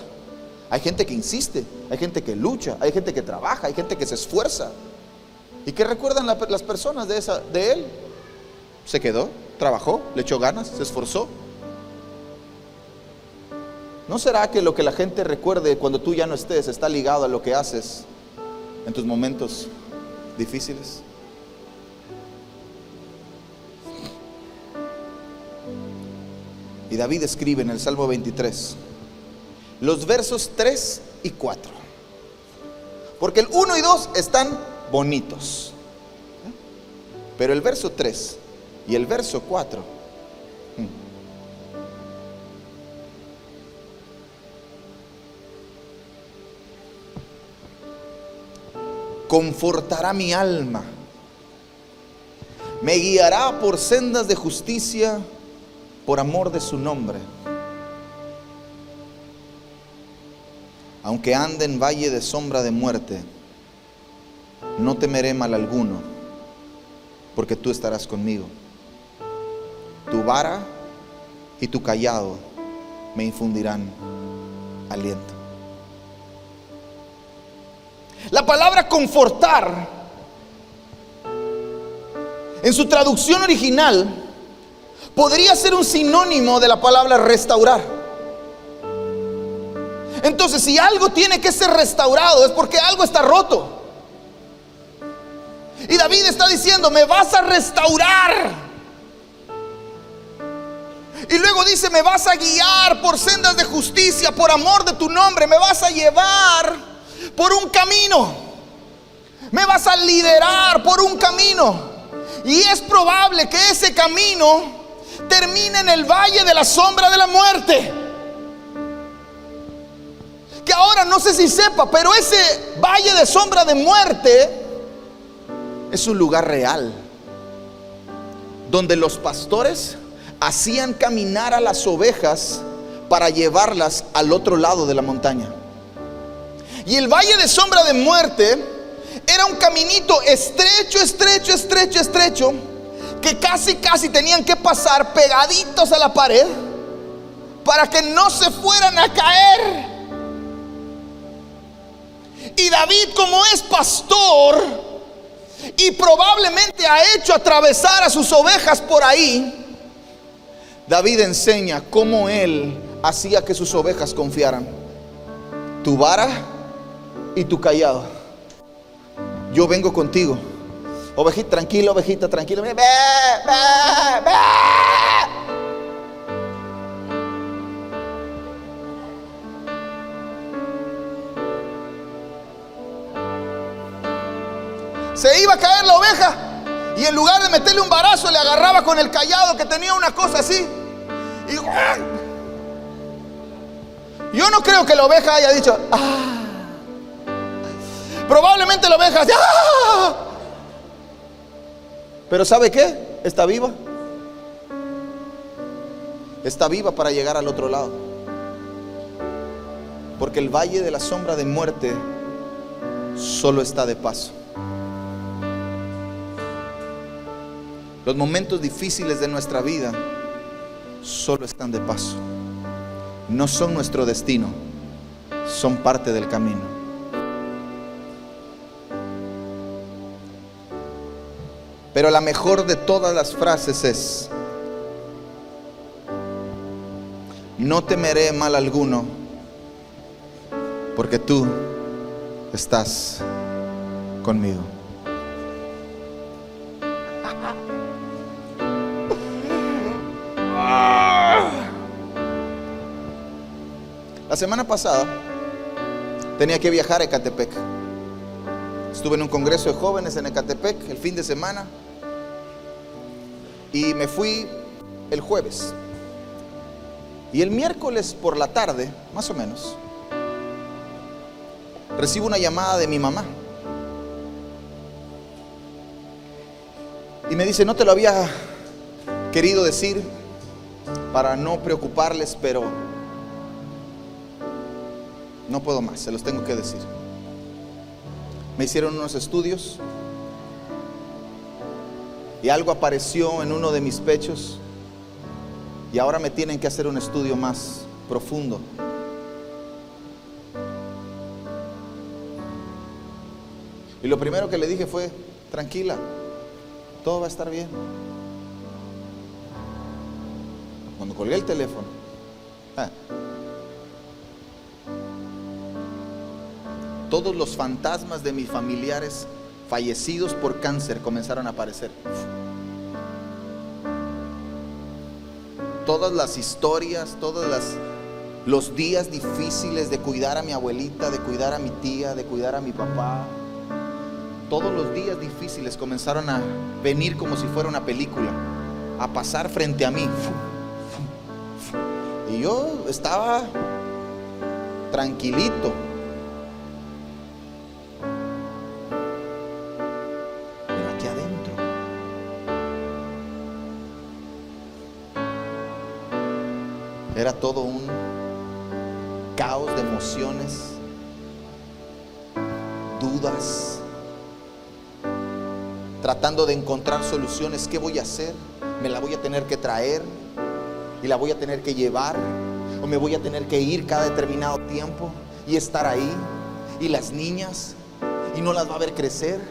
Hay gente que insiste, hay gente que lucha, hay gente que trabaja, hay gente que se esfuerza. ¿Y qué recuerdan las personas de, esa, de él? Se quedó, trabajó, le echó ganas, se esforzó. ¿No será que lo que la gente recuerde cuando tú ya no estés está ligado a lo que haces en tus momentos difíciles? Y David escribe en el Salmo 23 los versos 3 y 4. Porque el 1 y 2 están bonitos. Pero el verso 3 y el verso 4 confortará mi alma, me guiará por sendas de justicia por amor de su nombre. Aunque ande en valle de sombra de muerte, no temeré mal alguno, porque tú estarás conmigo. Tu vara y tu callado me infundirán aliento. La palabra confortar, en su traducción original, podría ser un sinónimo de la palabra restaurar. Entonces, si algo tiene que ser restaurado es porque algo está roto. Y David está diciendo, me vas a restaurar. Y luego dice, me vas a guiar por sendas de justicia, por amor de tu nombre, me vas a llevar por un camino. Me vas a liderar por un camino. Y es probable que ese camino termine en el valle de la sombra de la muerte. Que ahora no sé si sepa, pero ese valle de sombra de muerte es un lugar real. Donde los pastores hacían caminar a las ovejas para llevarlas al otro lado de la montaña. Y el valle de sombra de muerte era un caminito estrecho, estrecho, estrecho, estrecho, que casi, casi tenían que pasar pegaditos a la pared para que no se fueran a caer. Y David como es pastor y probablemente ha hecho atravesar a sus ovejas por ahí, David enseña cómo él hacía que sus ovejas confiaran. Tu vara y tu callado. Yo vengo contigo. Ovejita, tranquila, ovejita, tranquila. Se iba a caer la oveja y en lugar de meterle un barazo le agarraba con el callado que tenía una cosa así. Y yo no creo que la oveja haya dicho, ah, Probablemente la oveja, ¡Ah! pero ¿sabe qué? Está viva. Está viva para llegar al otro lado. Porque el valle de la sombra de muerte solo está de paso. Los momentos difíciles de nuestra vida solo están de paso. No son nuestro destino, son parte del camino. Pero la mejor de todas las frases es, no temeré mal alguno, porque tú estás conmigo. Semana pasada tenía que viajar a Ecatepec. Estuve en un congreso de jóvenes en Ecatepec el fin de semana y me fui el jueves. Y el miércoles por la tarde, más o menos, recibo una llamada de mi mamá. Y me dice, no te lo había querido decir para no preocuparles, pero no puedo más, se los tengo que decir. Me hicieron unos estudios y algo apareció en uno de mis pechos y ahora me tienen que hacer un estudio más profundo. Y lo primero que le dije fue, tranquila, todo va a estar bien. Cuando colgué el teléfono, ah, todos los fantasmas de mis familiares fallecidos por cáncer comenzaron a aparecer. Todas las historias, todos los días difíciles de cuidar a mi abuelita, de cuidar a mi tía, de cuidar a mi papá, todos los días difíciles comenzaron a venir como si fuera una película, a pasar frente a mí. Y yo estaba tranquilito. Era todo un caos de emociones, dudas, tratando de encontrar soluciones. ¿Qué voy a hacer? ¿Me la voy a tener que traer? ¿Y la voy a tener que llevar? ¿O me voy a tener que ir cada determinado tiempo y estar ahí? ¿Y las niñas? ¿Y no las va a ver crecer?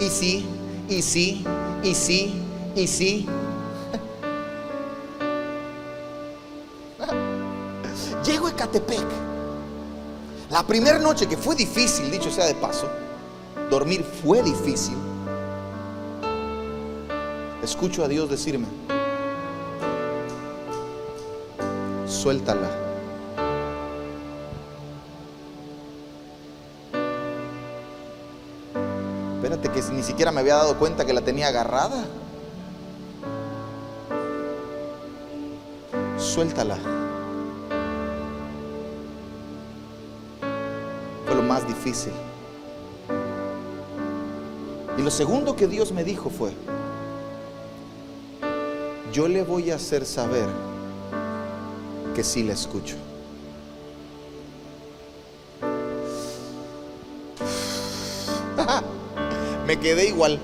¿Y sí? ¿Y sí? ¿Y sí? ¿Y sí? Primera noche que fue difícil, dicho sea de paso, dormir fue difícil escucho a Dios decirme, suéltala. Espérate que ni siquiera me había dado cuenta que la tenía agarrada. Suéltala. Difícil. Y lo segundo que Dios me dijo fue, yo le voy a hacer saber que sí le escucho. me quedé igual.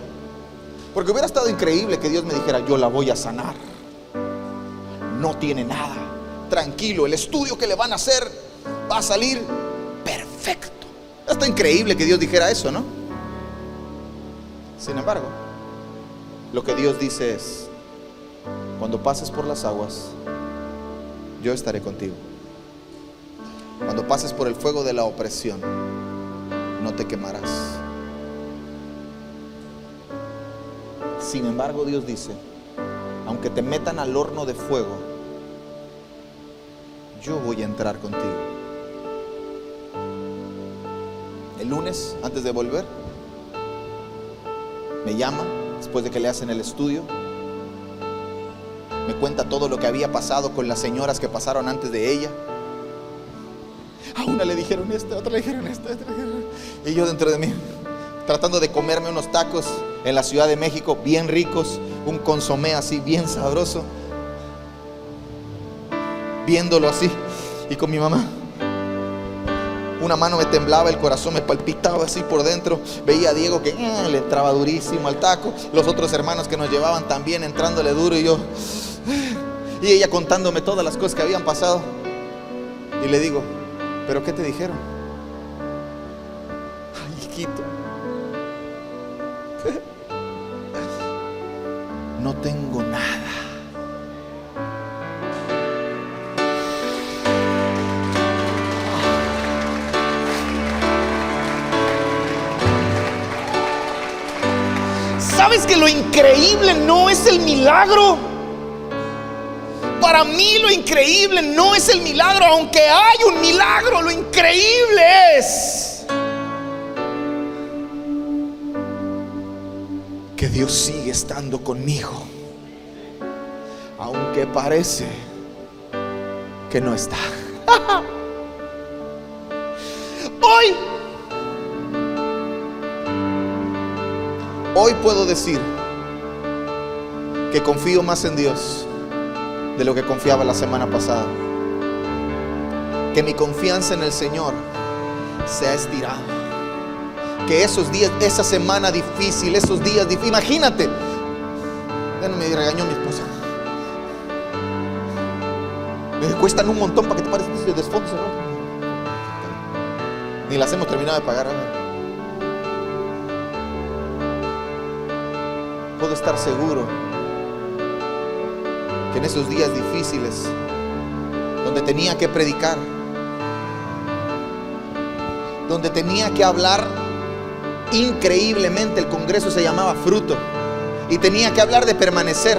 Porque hubiera estado increíble que Dios me dijera, yo la voy a sanar. No tiene nada. Tranquilo, el estudio que le van a hacer va a salir. Increíble que Dios dijera eso, ¿no? Sin embargo, lo que Dios dice es, cuando pases por las aguas, yo estaré contigo. Cuando pases por el fuego de la opresión, no te quemarás. Sin embargo, Dios dice, aunque te metan al horno de fuego, yo voy a entrar contigo. Lunes, antes de volver, me llama, después de que le hacen el estudio, me cuenta todo lo que había pasado con las señoras que pasaron antes de ella. A una le dijeron esto, a otra le dijeron esto, a otra le dijeron... Y yo dentro de mí, tratando de comerme unos tacos en la Ciudad de México, bien ricos, un consomé así, bien sabroso, viéndolo así, y con mi mamá. Una mano me temblaba, el corazón me palpitaba así por dentro. Veía a Diego que eh, le entraba durísimo al taco. Los otros hermanos que nos llevaban también entrándole duro. Y yo, y ella contándome todas las cosas que habían pasado. Y le digo, ¿pero qué te dijeron? Ay, hijito. No tengo que lo increíble no es el milagro? para mí lo increíble no es el milagro, aunque hay un milagro, lo increíble es que Dios sigue estando conmigo, aunque parece que no está. Hoy, hoy puedo decir que confío más en Dios de lo que confiaba la semana pasada. Que mi confianza en el Señor se ha estirado. Que esos días, esa semana difícil, esos días difíciles, imagínate. Ya no me regañó mi esposa. Me cuestan un montón para que te pares de desfondo, Ni las hemos terminado de pagar. Puedo estar seguro que en esos días difíciles, donde tenía que predicar, donde tenía que hablar increíblemente, el Congreso se llamaba fruto, y tenía que hablar de permanecer.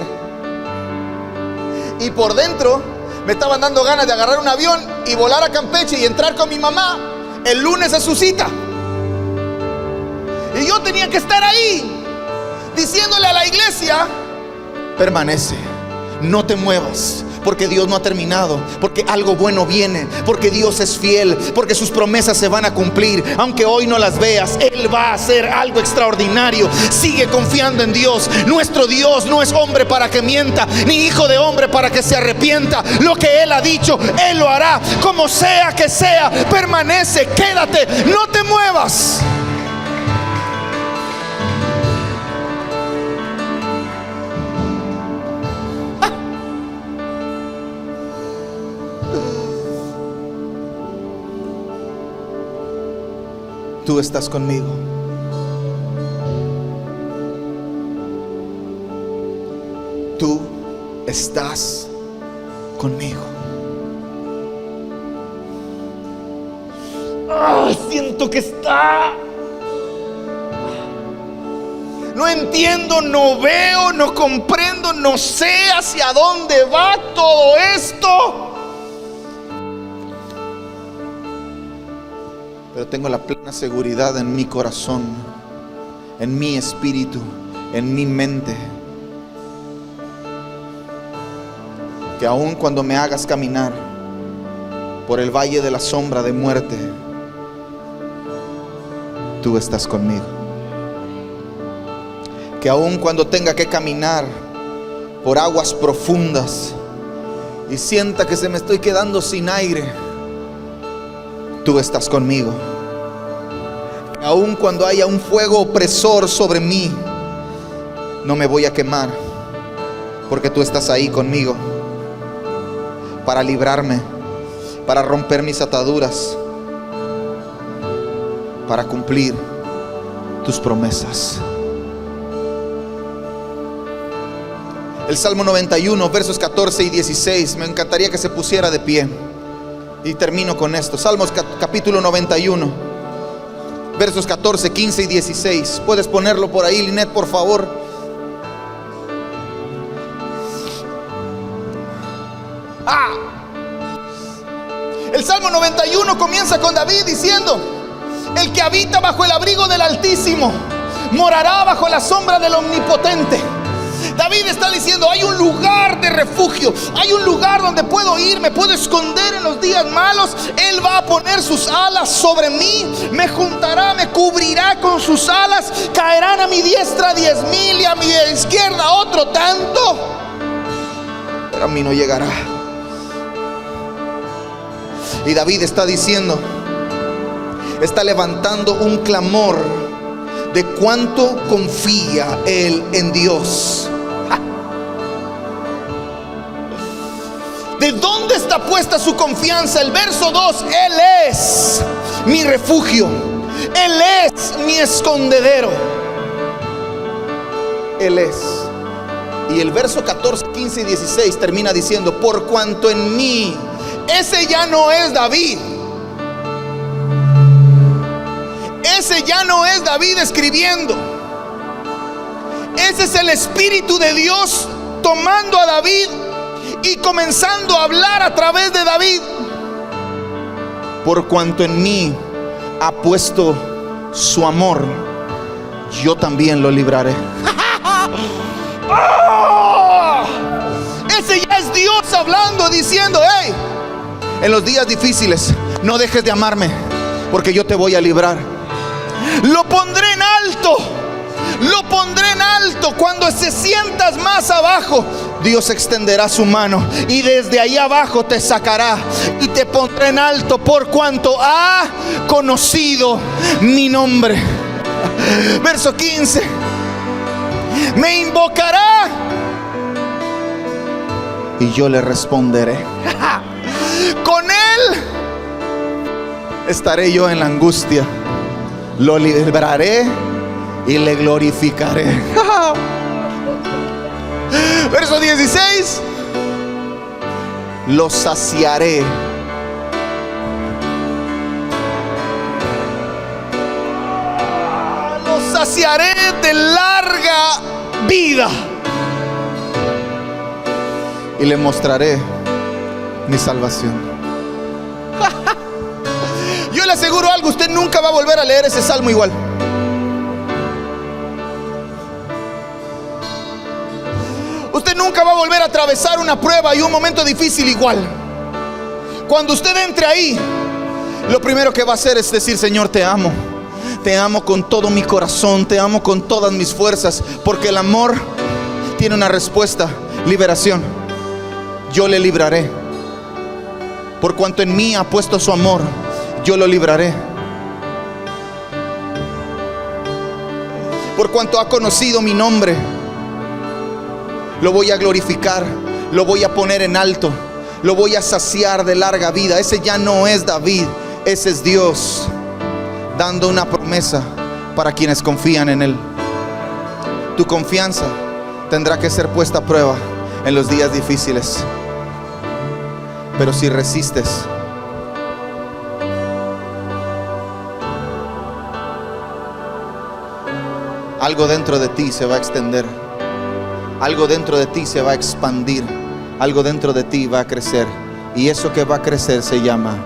Y por dentro me estaban dando ganas de agarrar un avión y volar a Campeche y entrar con mi mamá el lunes a su cita. Y yo tenía que estar ahí diciéndole a la iglesia, permanece no te muevas. Porque Dios no ha terminado, porque algo bueno viene, porque Dios es fiel, porque sus promesas se van a cumplir. Aunque hoy no las veas, Él va a hacer algo extraordinario. Sigue confiando en Dios. Nuestro Dios no es hombre para que mienta, ni hijo de hombre para que se arrepienta. Lo que Él ha dicho, Él lo hará. Como sea que sea, permanece, quédate, no te muevas. Tú estás conmigo. Tú estás conmigo. siento que está. No entiendo, no veo, no comprendo, no sé hacia dónde va todo esto. Pero tengo la plena seguridad en mi corazón, en mi espíritu, en mi mente, que aun cuando me hagas caminar por el valle de la sombra de muerte, tú estás conmigo. Que aun cuando tenga que caminar por aguas profundas y sienta que se me estoy quedando sin aire, tú estás conmigo. Aun cuando haya un fuego opresor sobre mí, no me voy a quemar, porque tú estás ahí conmigo para librarme, para romper mis ataduras, para cumplir tus promesas. El Salmo 91, versos 14 y 16, me encantaría que se pusiera de pie. Y termino con esto. Salmos capítulo 91, versos 14, 15 y 16. Puedes ponerlo por ahí, Linet, por favor. Ah. El Salmo 91 comienza con David diciendo, el que habita bajo el abrigo del Altísimo morará bajo la sombra del Omnipotente. David está diciendo, hay un lugar de refugio, hay un lugar donde puedo ir, me puedo esconder en los días malos. Él va a poner sus alas sobre mí, me juntará, me cubrirá con sus alas, caerán a mi diestra diez mil y a mi izquierda otro tanto, pero a mí no llegará. Y David está diciendo, está levantando un clamor de cuánto confía él en Dios. ¿De dónde está puesta su confianza? El verso 2, Él es mi refugio. Él es mi escondedero. Él es. Y el verso 14, 15 y 16 termina diciendo, por cuanto en mí, ese ya no es David. Ese ya no es David escribiendo. Ese es el Espíritu de Dios tomando a David y comenzando a hablar a través de David, por cuanto en mí ha puesto su amor, yo también lo libraré. ¡Ah! Ese ya es Dios hablando, diciendo, hey, en los días difíciles, no dejes de amarme, porque yo te voy a librar. Lo pondré en alto, lo pondré en alto. Cuando se sientas más abajo, Dios extenderá su mano y desde ahí abajo te sacará y te pondré en alto por cuanto ha conocido mi nombre. Verso 15. Me invocará y yo le responderé. Con él estaré yo en la angustia. Lo libraré y le glorificaré. Verso 16. Lo saciaré. Lo saciaré de larga vida. Y le mostraré mi salvación. Yo le aseguro algo, usted nunca va a volver a leer ese salmo igual. Nunca va a volver a atravesar una prueba y un momento difícil igual. Cuando usted entre ahí, lo primero que va a hacer es decir, Señor, te amo. Te amo con todo mi corazón, te amo con todas mis fuerzas, porque el amor tiene una respuesta, liberación. Yo le libraré. Por cuanto en mí ha puesto su amor, yo lo libraré. Por cuanto ha conocido mi nombre, lo voy a glorificar, lo voy a poner en alto, lo voy a saciar de larga vida. Ese ya no es David, ese es Dios dando una promesa para quienes confían en Él. Tu confianza tendrá que ser puesta a prueba en los días difíciles. Pero si resistes, algo dentro de ti se va a extender algo dentro de ti se va a expandir, algo dentro de ti va a crecer. Y eso que va a crecer se llama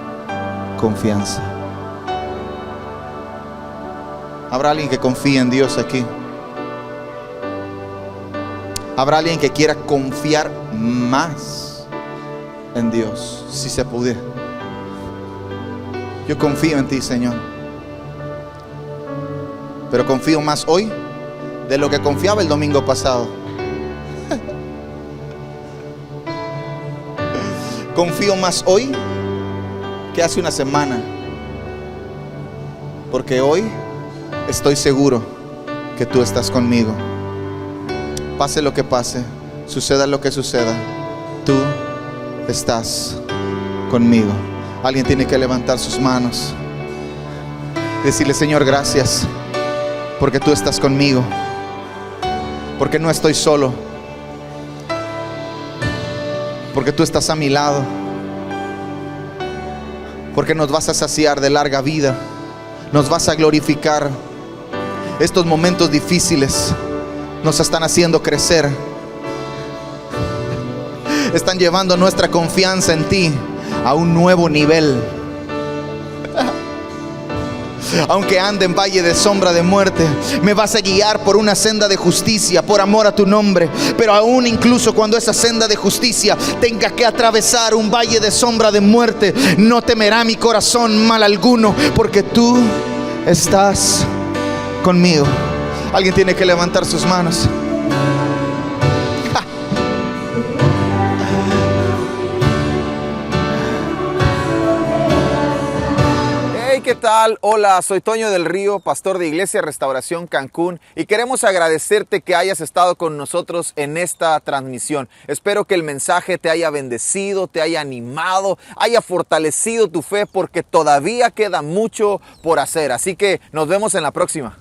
confianza. ¿Habrá alguien que confíe en Dios aquí? ¿Habrá alguien que quiera confiar más en Dios, si se pudiera? Yo confío en ti, Señor. Pero confío más hoy de lo que confiaba el domingo pasado. Confío más hoy que hace una semana. Porque hoy estoy seguro que tú estás conmigo. Pase lo que pase, suceda lo que suceda, tú estás conmigo. Alguien tiene que levantar sus manos. Decirle, Señor, gracias porque tú estás conmigo. Porque no estoy solo porque tú estás a mi lado, porque nos vas a saciar de larga vida, nos vas a glorificar. Estos momentos difíciles nos están haciendo crecer, están llevando nuestra confianza en ti a un nuevo nivel aunque ande en valle de sombra de muerte, me vas a guiar por una senda de justicia, por amor a tu nombre. Pero aún incluso cuando esa senda de justicia tenga que atravesar un valle de sombra de muerte, no temerá mi corazón mal alguno, porque tú estás conmigo. Alguien tiene que levantar sus manos. Tal? Hola, soy Toño del Río, pastor de Iglesia Restauración Cancún y queremos agradecerte que hayas estado con nosotros en esta transmisión. Espero que el mensaje te haya bendecido, te haya animado, haya fortalecido tu fe porque todavía queda mucho por hacer. Así que nos vemos en la próxima.